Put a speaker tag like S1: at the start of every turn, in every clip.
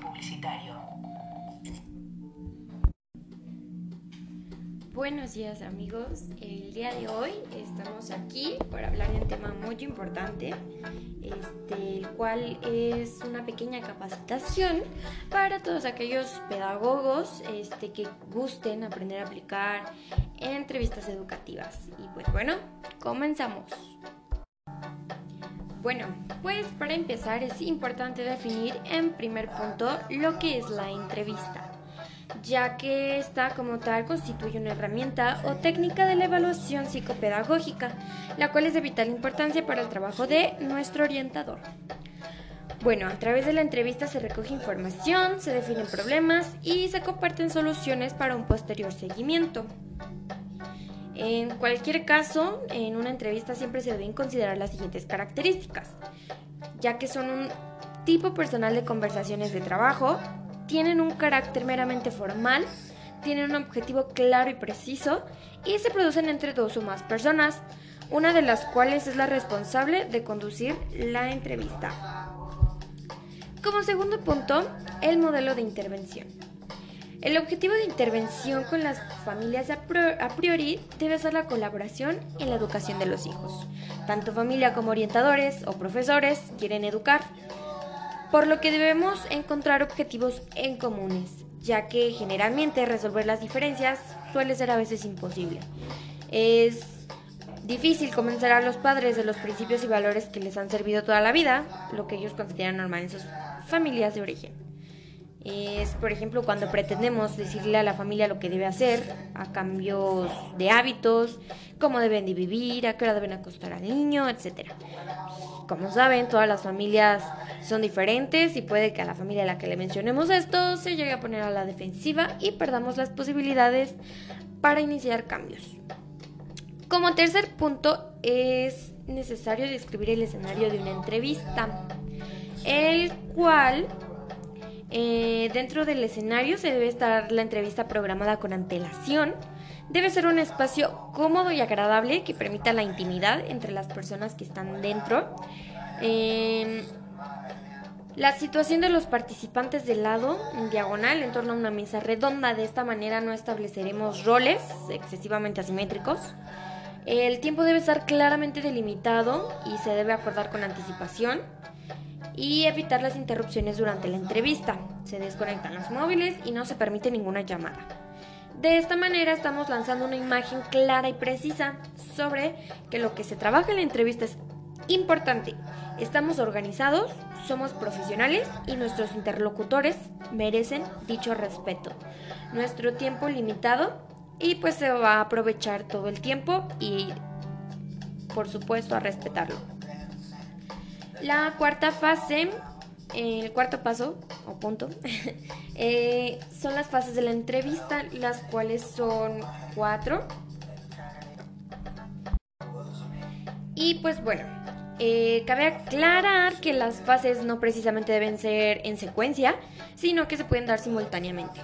S1: publicitario.
S2: Buenos días amigos, el día de hoy estamos aquí para hablar de un tema muy importante, este, el cual es una pequeña capacitación para todos aquellos pedagogos este, que gusten aprender a aplicar entrevistas educativas. Y pues bueno, comenzamos. Bueno, pues para empezar es importante definir en primer punto lo que es la entrevista ya que esta como tal constituye una herramienta o técnica de la evaluación psicopedagógica, la cual es de vital importancia para el trabajo de nuestro orientador. Bueno, a través de la entrevista se recoge información, se definen problemas y se comparten soluciones para un posterior seguimiento. En cualquier caso, en una entrevista siempre se deben considerar las siguientes características, ya que son un tipo personal de conversaciones de trabajo, tienen un carácter meramente formal, tienen un objetivo claro y preciso y se producen entre dos o más personas, una de las cuales es la responsable de conducir la entrevista. Como segundo punto, el modelo de intervención. El objetivo de intervención con las familias a priori debe ser la colaboración en la educación de los hijos. Tanto familia como orientadores o profesores quieren educar por lo que debemos encontrar objetivos en comunes, ya que generalmente resolver las diferencias suele ser a veces imposible. Es difícil convencer a los padres de los principios y valores que les han servido toda la vida, lo que ellos consideran normal en sus familias de origen. Es, por ejemplo, cuando pretendemos decirle a la familia lo que debe hacer, a cambios de hábitos, cómo deben de vivir, a qué hora deben acostar al niño, etc. Como saben, todas las familias son diferentes y puede que a la familia a la que le mencionemos esto se llegue a poner a la defensiva y perdamos las posibilidades para iniciar cambios. Como tercer punto, es necesario describir el escenario de una entrevista, el cual eh, dentro del escenario se debe estar la entrevista programada con antelación. Debe ser un espacio cómodo y agradable que permita la intimidad entre las personas que están dentro. Em, la situación de los participantes del lado, en diagonal, en torno a una mesa redonda. De esta manera no estableceremos roles excesivamente asimétricos. El tiempo debe estar claramente delimitado y se debe acordar con anticipación y evitar las interrupciones durante la entrevista. Se desconectan los móviles y no se permite ninguna llamada. De esta manera estamos lanzando una imagen clara y precisa sobre que lo que se trabaja en la entrevista es importante. Estamos organizados, somos profesionales y nuestros interlocutores merecen dicho respeto. Nuestro tiempo limitado y pues se va a aprovechar todo el tiempo y por supuesto a respetarlo. La cuarta fase, el cuarto paso o punto, eh, son las fases de la entrevista, las cuales son cuatro. Y pues bueno, eh, cabe aclarar que las fases no precisamente deben ser en secuencia, sino que se pueden dar simultáneamente.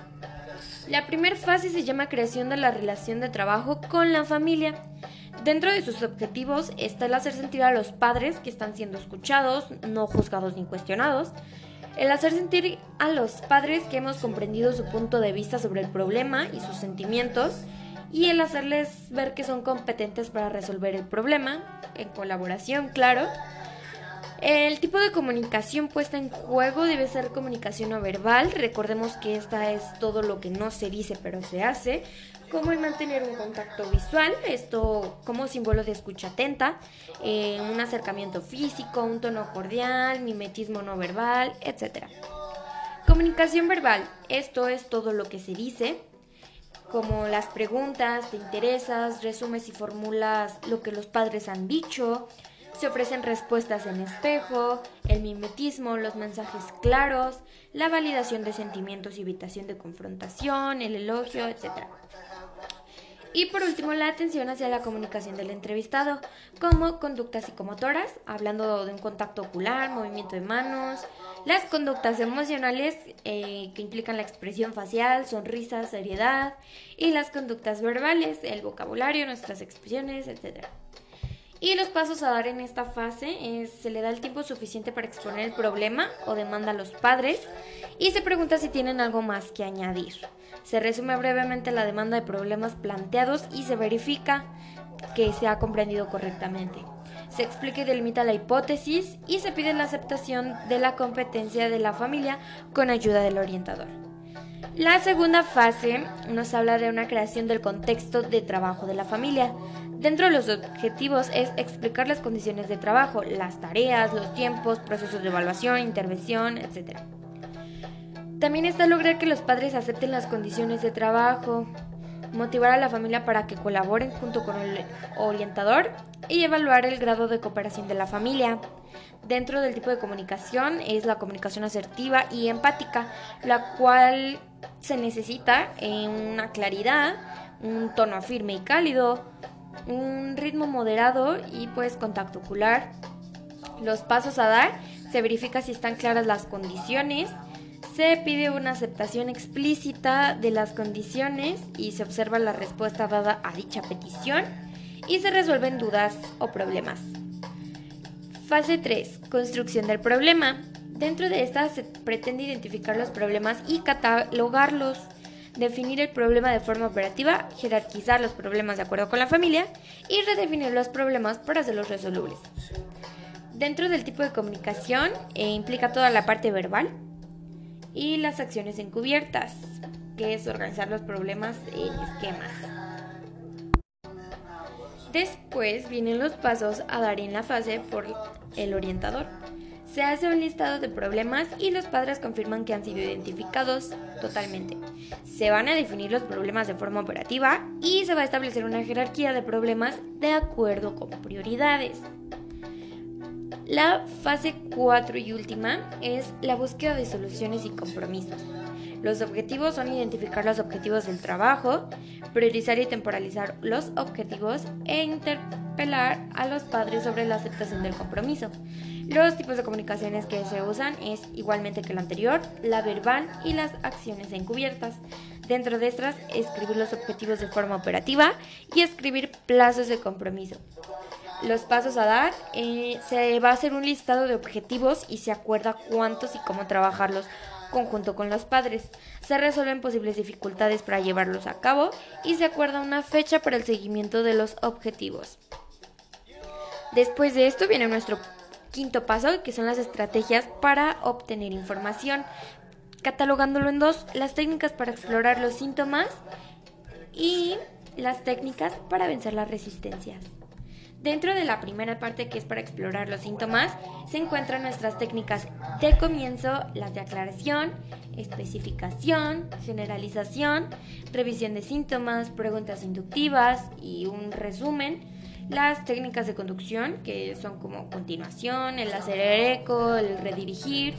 S2: La primera fase se llama creación de la relación de trabajo con la familia. Dentro de sus objetivos está el hacer sentir a los padres que están siendo escuchados, no juzgados ni cuestionados, el hacer sentir a los padres que hemos comprendido su punto de vista sobre el problema y sus sentimientos, y el hacerles ver que son competentes para resolver el problema, en colaboración, claro. El tipo de comunicación puesta en juego debe ser comunicación no verbal. Recordemos que esta es todo lo que no se dice pero se hace, como el mantener un contacto visual, esto como símbolo de escucha atenta, eh, un acercamiento físico, un tono cordial, mimetismo no verbal, etc. Comunicación verbal, esto es todo lo que se dice, como las preguntas, te interesas, resumes y formulas lo que los padres han dicho, se ofrecen respuestas en espejo, el mimetismo, los mensajes claros, la validación de sentimientos y evitación de confrontación, el elogio, etc. Y por último, la atención hacia la comunicación del entrevistado, como conductas psicomotoras, hablando de un contacto ocular, movimiento de manos, las conductas emocionales eh, que implican la expresión facial, sonrisa, seriedad, y las conductas verbales, el vocabulario, nuestras expresiones, etc. Y los pasos a dar en esta fase es se le da el tiempo suficiente para exponer el problema o demanda a los padres y se pregunta si tienen algo más que añadir. Se resume brevemente la demanda de problemas planteados y se verifica que se ha comprendido correctamente. Se explica y delimita la hipótesis y se pide la aceptación de la competencia de la familia con ayuda del orientador. La segunda fase nos habla de una creación del contexto de trabajo de la familia. Dentro de los objetivos es explicar las condiciones de trabajo, las tareas, los tiempos, procesos de evaluación, intervención, etc. También está lograr que los padres acepten las condiciones de trabajo, motivar a la familia para que colaboren junto con el orientador y evaluar el grado de cooperación de la familia. Dentro del tipo de comunicación es la comunicación asertiva y empática, la cual se necesita en una claridad, un tono firme y cálido, un ritmo moderado y pues contacto ocular. Los pasos a dar se verifica si están claras las condiciones, se pide una aceptación explícita de las condiciones y se observa la respuesta dada a dicha petición y se resuelven dudas o problemas. Fase 3. Construcción del problema. Dentro de esta se pretende identificar los problemas y catalogarlos, definir el problema de forma operativa, jerarquizar los problemas de acuerdo con la familia y redefinir los problemas para hacerlos resolubles. Dentro del tipo de comunicación eh, implica toda la parte verbal y las acciones encubiertas, que es organizar los problemas en esquemas. Después vienen los pasos a dar en la fase por el orientador. Se hace un listado de problemas y los padres confirman que han sido identificados totalmente. Se van a definir los problemas de forma operativa y se va a establecer una jerarquía de problemas de acuerdo con prioridades. La fase 4 y última es la búsqueda de soluciones y compromisos. Los objetivos son identificar los objetivos del trabajo, priorizar y temporalizar los objetivos e interpelar a los padres sobre la aceptación del compromiso. Los tipos de comunicaciones que se usan es igualmente que el anterior, la verbal y las acciones encubiertas. Dentro de estas, escribir los objetivos de forma operativa y escribir plazos de compromiso. Los pasos a dar, eh, se va a hacer un listado de objetivos y se acuerda cuántos y cómo trabajarlos conjunto con los padres. Se resuelven posibles dificultades para llevarlos a cabo y se acuerda una fecha para el seguimiento de los objetivos. Después de esto viene nuestro quinto paso, que son las estrategias para obtener información, catalogándolo en dos, las técnicas para explorar los síntomas y las técnicas para vencer las resistencias. Dentro de la primera parte que es para explorar los síntomas, se encuentran nuestras técnicas de comienzo, las de aclaración, especificación, generalización, revisión de síntomas, preguntas inductivas y un resumen las técnicas de conducción, que son como continuación, el hacer eco, el redirigir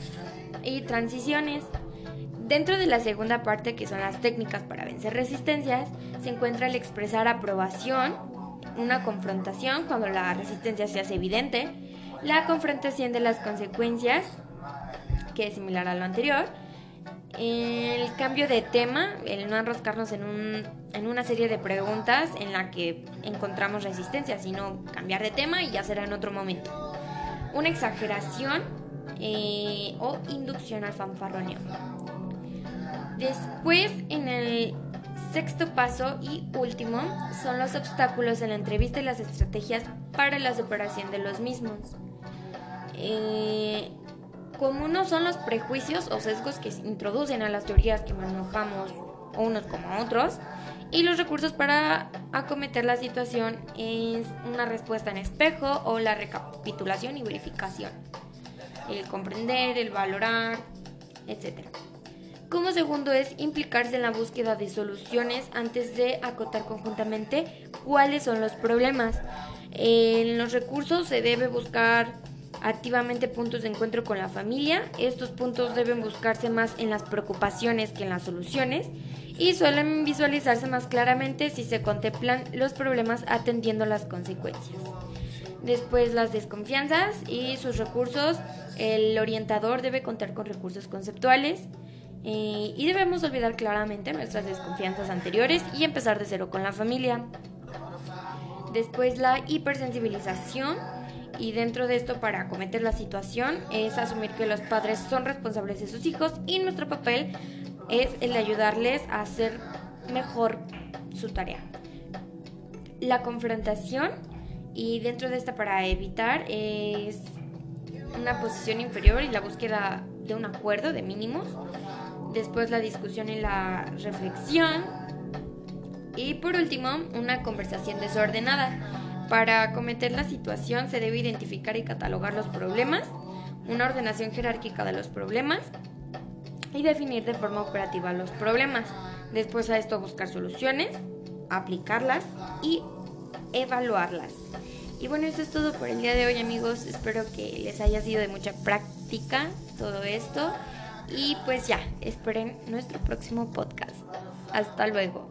S2: y transiciones. Dentro de la segunda parte, que son las técnicas para vencer resistencias, se encuentra el expresar aprobación, una confrontación cuando la resistencia se hace evidente, la confrontación de las consecuencias, que es similar a lo anterior, el cambio de tema, el no enroscarnos en, un, en una serie de preguntas en la que encontramos resistencia, sino cambiar de tema y ya será en otro momento. Una exageración eh, o inducción al fanfarroneo. Después, en el sexto paso y último, son los obstáculos en la entrevista y las estrategias para la superación de los mismos. Eh, Comunos son los prejuicios o sesgos que se introducen a las teorías que manejamos unos como otros y los recursos para acometer la situación es una respuesta en espejo o la recapitulación y verificación, el comprender, el valorar, etc. Como segundo es implicarse en la búsqueda de soluciones antes de acotar conjuntamente cuáles son los problemas. En los recursos se debe buscar activamente puntos de encuentro con la familia. Estos puntos deben buscarse más en las preocupaciones que en las soluciones y suelen visualizarse más claramente si se contemplan los problemas atendiendo las consecuencias. Después las desconfianzas y sus recursos. El orientador debe contar con recursos conceptuales y debemos olvidar claramente nuestras desconfianzas anteriores y empezar de cero con la familia. Después la hipersensibilización y dentro de esto para acometer la situación es asumir que los padres son responsables de sus hijos y nuestro papel es el de ayudarles a hacer mejor su tarea. La confrontación y dentro de esta para evitar es una posición inferior y la búsqueda de un acuerdo de mínimos. Después la discusión y la reflexión. Y por último, una conversación desordenada. Para acometer la situación se debe identificar y catalogar los problemas, una ordenación jerárquica de los problemas y definir de forma operativa los problemas. Después a esto buscar soluciones, aplicarlas y evaluarlas. Y bueno, eso es todo por el día de hoy amigos. Espero que les haya sido de mucha práctica todo esto. Y pues ya, esperen nuestro próximo podcast. Hasta luego.